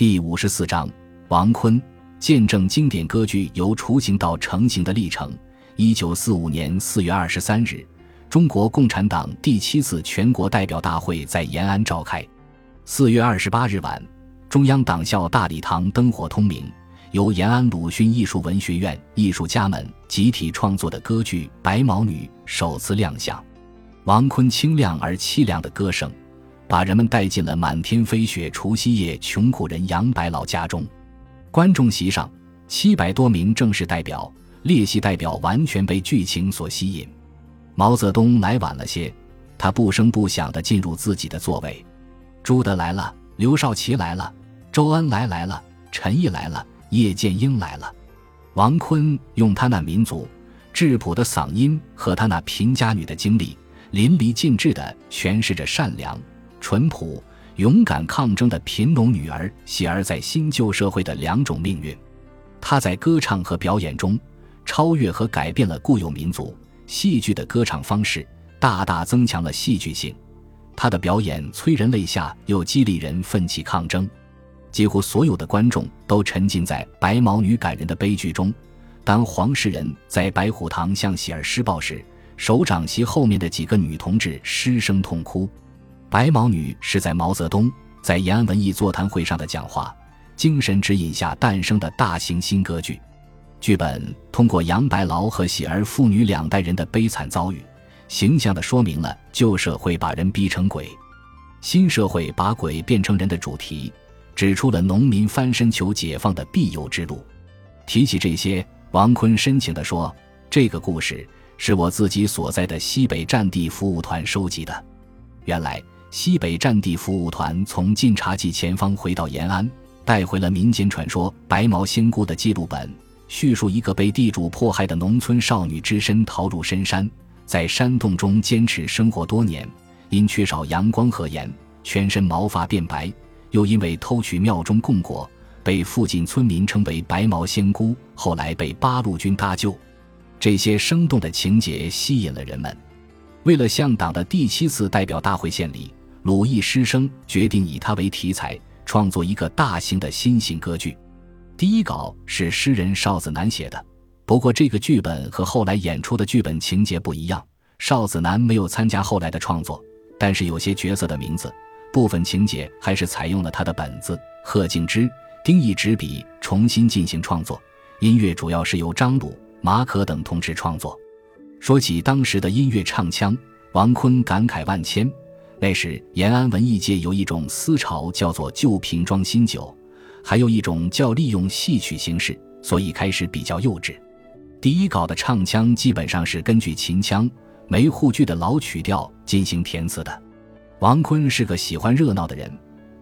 第五十四章，王坤见证经典歌剧由雏形到成型的历程。一九四五年四月二十三日，中国共产党第七次全国代表大会在延安召开。四月二十八日晚，中央党校大礼堂灯火通明，由延安鲁迅艺术文学院艺术家们集体创作的歌剧《白毛女》首次亮相。王坤清亮而凄凉的歌声。把人们带进了满天飞雪除夕夜穷苦人杨白劳家中，观众席上七百多名正式代表、列席代表完全被剧情所吸引。毛泽东来晚了些，他不声不响地进入自己的座位。朱德来了，刘少奇来了，周恩来来了，陈毅来了，叶剑英来了。王坤用他那民族质朴的嗓音和他那贫家女的经历，淋漓尽致地诠释着善良。淳朴、勇敢抗争的贫农女儿喜儿在新旧社会的两种命运。她在歌唱和表演中超越和改变了固有民族戏剧的歌唱方式，大大增强了戏剧性。她的表演催人泪下，又激励人奋起抗争。几乎所有的观众都沉浸在白毛女感人的悲剧中。当黄世仁在白虎堂向喜儿施暴时，手掌席后面的几个女同志失声痛哭。白毛女是在毛泽东在延安文艺座谈会上的讲话精神指引下诞生的大型新歌剧。剧本通过杨白劳和喜儿父女两代人的悲惨遭遇，形象地说明了旧社会把人逼成鬼，新社会把鬼变成人的主题，指出了农民翻身求解放的必由之路。提起这些，王坤深情地说：“这个故事是我自己所在的西北战地服务团收集的。原来。”西北战地服务团从晋察冀前方回到延安，带回了民间传说《白毛仙姑》的记录本，叙述一个被地主迫害的农村少女只身逃入深山，在山洞中坚持生活多年，因缺少阳光和盐，全身毛发变白，又因为偷取庙中供果，被附近村民称为“白毛仙姑”，后来被八路军搭救。这些生动的情节吸引了人们。为了向党的第七次代表大会献礼。鲁艺师生决定以他为题材，创作一个大型的新型歌剧。第一稿是诗人邵子南写的，不过这个剧本和后来演出的剧本情节不一样。邵子南没有参加后来的创作，但是有些角色的名字、部分情节还是采用了他的本子。贺敬之、丁义执笔重新进行创作，音乐主要是由张鲁、马可等同志创作。说起当时的音乐唱腔，王坤感慨万千。那时，延安文艺界有一种思潮，叫做旧瓶装新酒，还有一种叫利用戏曲形式，所以开始比较幼稚。第一稿的唱腔基本上是根据秦腔、梅沪剧的老曲调进行填词的。王坤是个喜欢热闹的人，《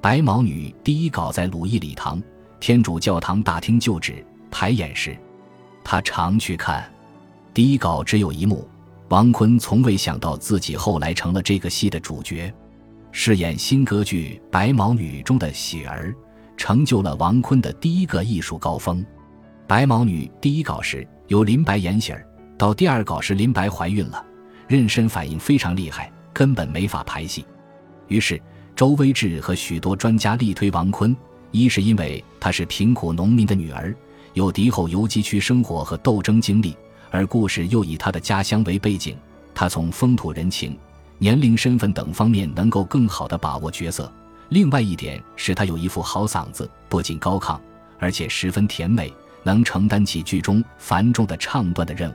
白毛女》第一稿在鲁艺礼堂天主教堂大厅旧址排演时，他常去看。第一稿只有一幕。王坤从未想到自己后来成了这个戏的主角，饰演新歌剧《白毛女》中的喜儿，成就了王坤的第一个艺术高峰。《白毛女》第一稿时由林白演喜儿，到第二稿时林白怀孕了，妊娠反应非常厉害，根本没法排戏。于是周威志和许多专家力推王坤，一是因为她是贫苦农民的女儿，有敌后游击区生活和斗争经历。而故事又以他的家乡为背景，他从风土人情、年龄、身份等方面能够更好地把握角色。另外一点是他有一副好嗓子，不仅高亢，而且十分甜美，能承担起剧中繁重的唱段的任务。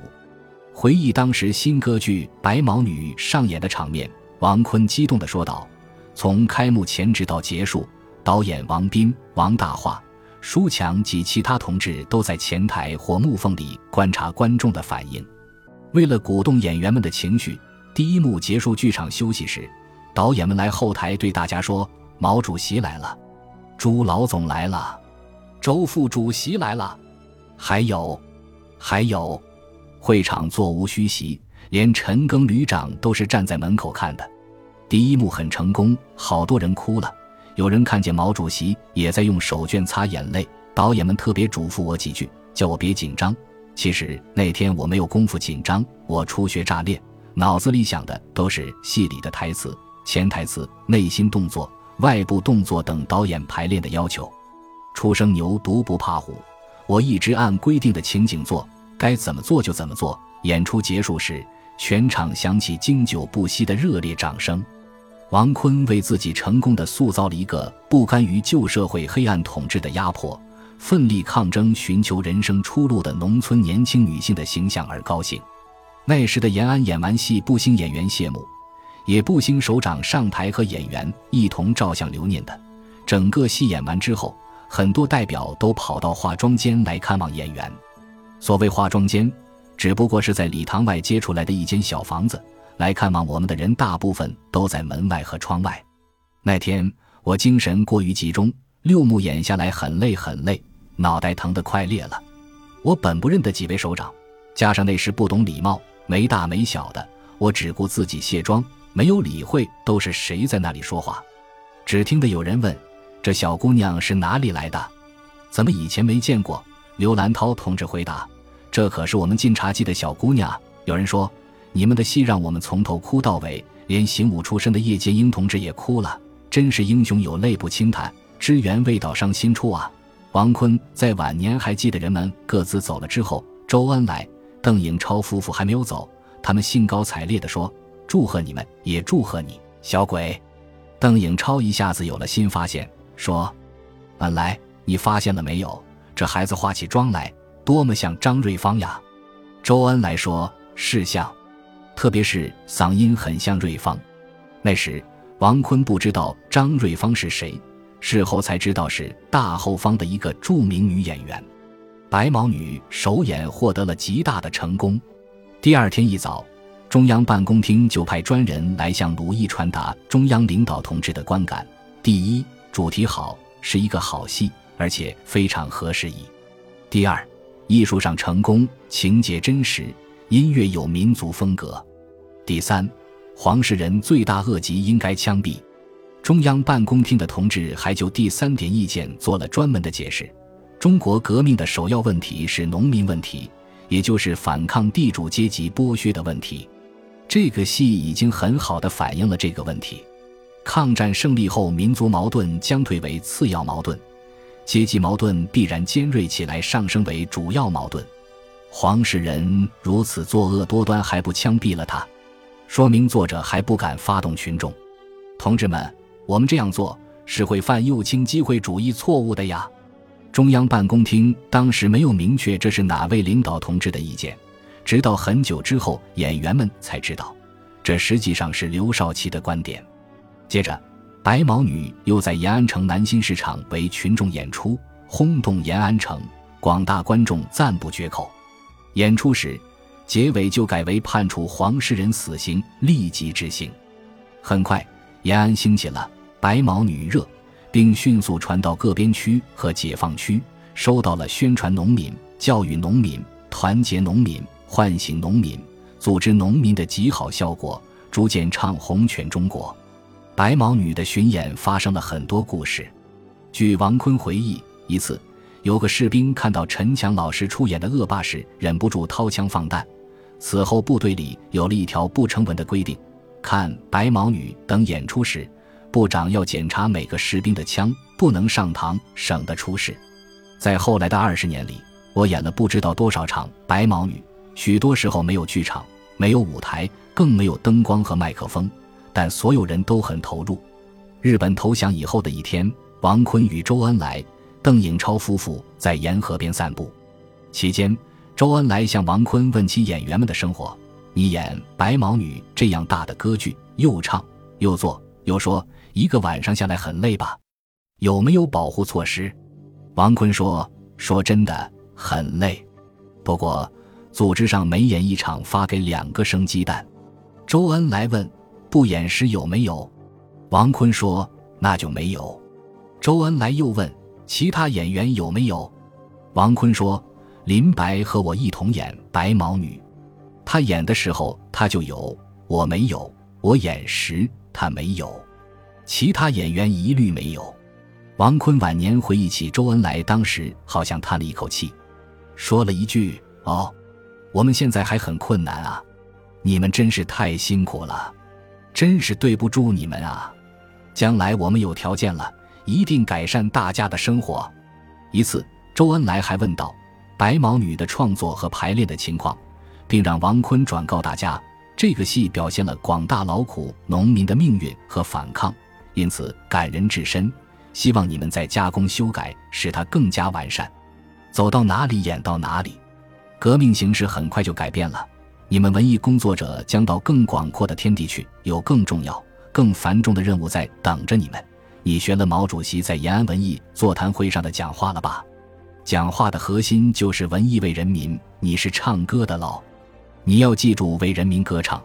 回忆当时新歌剧《白毛女》上演的场面，王坤激动地说道：“从开幕前直到结束，导演王斌、王大化。”舒强及其他同志都在前台或木缝里观察观众的反应。为了鼓动演员们的情绪，第一幕结束剧场休息时，导演们来后台对大家说：“毛主席来了，朱老总来了，周副主席来了，还有，还有。”会场座无虚席，连陈赓旅长都是站在门口看的。第一幕很成功，好多人哭了。有人看见毛主席也在用手绢擦眼泪，导演们特别嘱咐我几句，叫我别紧张。其实那天我没有功夫紧张，我初学乍练，脑子里想的都是戏里的台词、潜台词、内心动作、外部动作等导演排练的要求。初生牛犊不怕虎。我一直按规定的情景做，该怎么做就怎么做。演出结束时，全场响起经久不息的热烈掌声。王坤为自己成功的塑造了一个不甘于旧社会黑暗统治的压迫。奋力抗争、寻求人生出路的农村年轻女性的形象而高兴。那时的延安演完戏不兴演员谢幕，也不兴首长上台和演员一同照相留念的。整个戏演完之后，很多代表都跑到化妆间来看望演员。所谓化妆间，只不过是在礼堂外接出来的一间小房子。来看望我们的人，大部分都在门外和窗外。那天我精神过于集中，六目演下来很累很累。脑袋疼得快裂了，我本不认得几位首长，加上那时不懂礼貌，没大没小的，我只顾自己卸妆，没有理会都是谁在那里说话。只听得有人问：“这小姑娘是哪里来的？怎么以前没见过？”刘兰涛同志回答：“这可是我们晋察冀的小姑娘。”有人说：“你们的戏让我们从头哭到尾，连行武出身的叶剑英同志也哭了，真是英雄有泪不轻弹，支援未到伤心处啊。”王坤在晚年还记得，人们各自走了之后，周恩来、邓颖超夫妇还没有走，他们兴高采烈地说：“祝贺你们，也祝贺你，小鬼。”邓颖超一下子有了新发现，说：“恩来，你发现了没有？这孩子化起妆来，多么像张瑞芳呀！”周恩来说：“是像，特别是嗓音很像瑞芳。”那时，王坤不知道张瑞芳是谁。事后才知道是大后方的一个著名女演员，白毛女首演获得了极大的成功。第二天一早，中央办公厅就派专人来向鲁艺传达中央领导同志的观感：第一，主题好，是一个好戏，而且非常合时宜；第二，艺术上成功，情节真实，音乐有民族风格；第三，黄世仁罪大恶极，应该枪毙。中央办公厅的同志还就第三点意见做了专门的解释：中国革命的首要问题是农民问题，也就是反抗地主阶级剥削的问题。这个戏已经很好的反映了这个问题。抗战胜利后，民族矛盾将退为次要矛盾，阶级矛盾必然尖锐起来，上升为主要矛盾。黄世仁如此作恶多端，还不枪毙了他，说明作者还不敢发动群众。同志们。我们这样做是会犯右倾机会主义错误的呀！中央办公厅当时没有明确这是哪位领导同志的意见，直到很久之后，演员们才知道，这实际上是刘少奇的观点。接着，白毛女又在延安城南新市场为群众演出，轰动延安城，广大观众赞不绝口。演出时，结尾就改为判处黄世仁死刑，立即执行。很快。延安兴起了白毛女热，并迅速传到各边区和解放区，收到了宣传农民、教育农民、团结农民、唤醒农民、组织农民的极好效果，逐渐唱红全中国。白毛女的巡演发生了很多故事。据王坤回忆，一次有个士兵看到陈强老师出演的恶霸时，忍不住掏枪放弹。此后部队里有了一条不成文的规定。看白毛女等演出时，部长要检查每个士兵的枪，不能上膛，省得出事。在后来的二十年里，我演了不知道多少场白毛女，许多时候没有剧场，没有舞台，更没有灯光和麦克风，但所有人都很投入。日本投降以后的一天，王坤与周恩来、邓颖超夫妇在沿河边散步，期间，周恩来向王坤问起演员们的生活。你演白毛女这样大的歌剧，又唱又做又说，一个晚上下来很累吧？有没有保护措施？王坤说：“说真的，很累。不过，组织上每演一场发给两个生鸡蛋。”周恩来问：“不演时有没有？”王坤说：“那就没有。”周恩来又问：“其他演员有没有？”王坤说：“林白和我一同演白毛女。”他演的时候他就有，我没有；我演时他没有，其他演员一律没有。王坤晚年回忆起周恩来当时，好像叹了一口气，说了一句：“哦，我们现在还很困难啊，你们真是太辛苦了，真是对不住你们啊！将来我们有条件了，一定改善大家的生活。”一次，周恩来还问道：“白毛女的创作和排练的情况。”并让王坤转告大家，这个戏表现了广大劳苦农民的命运和反抗，因此感人至深。希望你们再加工修改，使它更加完善。走到哪里演到哪里，革命形势很快就改变了。你们文艺工作者将到更广阔的天地去，有更重要、更繁重的任务在等着你们。你学了毛主席在延安文艺座谈会上的讲话了吧？讲话的核心就是文艺为人民，你是唱歌的喽。你要记住，为人民歌唱。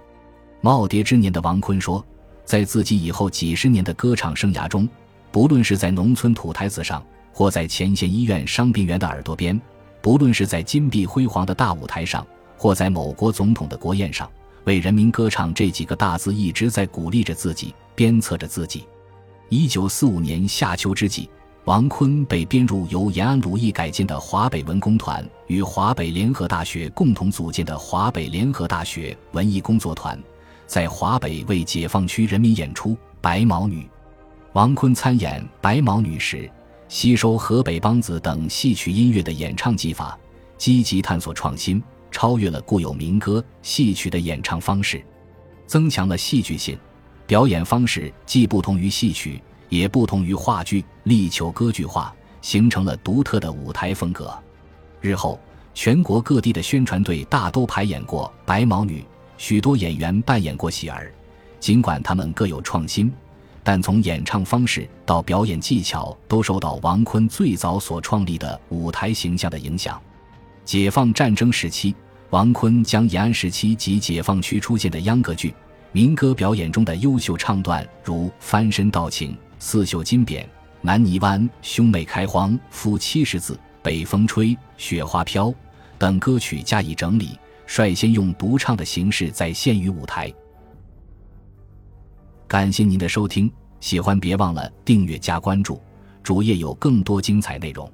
耄耋之年的王坤说，在自己以后几十年的歌唱生涯中，不论是在农村土台子上，或在前线医院伤病员的耳朵边，不论是在金碧辉煌的大舞台上，或在某国总统的国宴上，为人民歌唱这几个大字一直在鼓励着自己，鞭策着自己。一九四五年夏秋之际。王坤被编入由延安鲁艺改建的华北文工团与华北联合大学共同组建的华北联合大学文艺工作团，在华北为解放区人民演出《白毛女》。王坤参演《白毛女》时，吸收河北梆子等戏曲音乐的演唱技法，积极探索创新，超越了固有民歌戏曲的演唱方式，增强了戏剧性。表演方式既不同于戏曲。也不同于话剧，力求歌剧化，形成了独特的舞台风格。日后，全国各地的宣传队大都排演过《白毛女》，许多演员扮演过喜儿。尽管他们各有创新，但从演唱方式到表演技巧，都受到王坤最早所创立的舞台形象的影响。解放战争时期，王坤将延安时期及解放区出现的秧歌剧、民歌表演中的优秀唱段，如《翻身道情》。四绣金匾，南泥湾，兄妹开荒，夫七十字，北风吹，雪花飘等歌曲加以整理，率先用独唱的形式再现于舞台。感谢您的收听，喜欢别忘了订阅加关注，主页有更多精彩内容。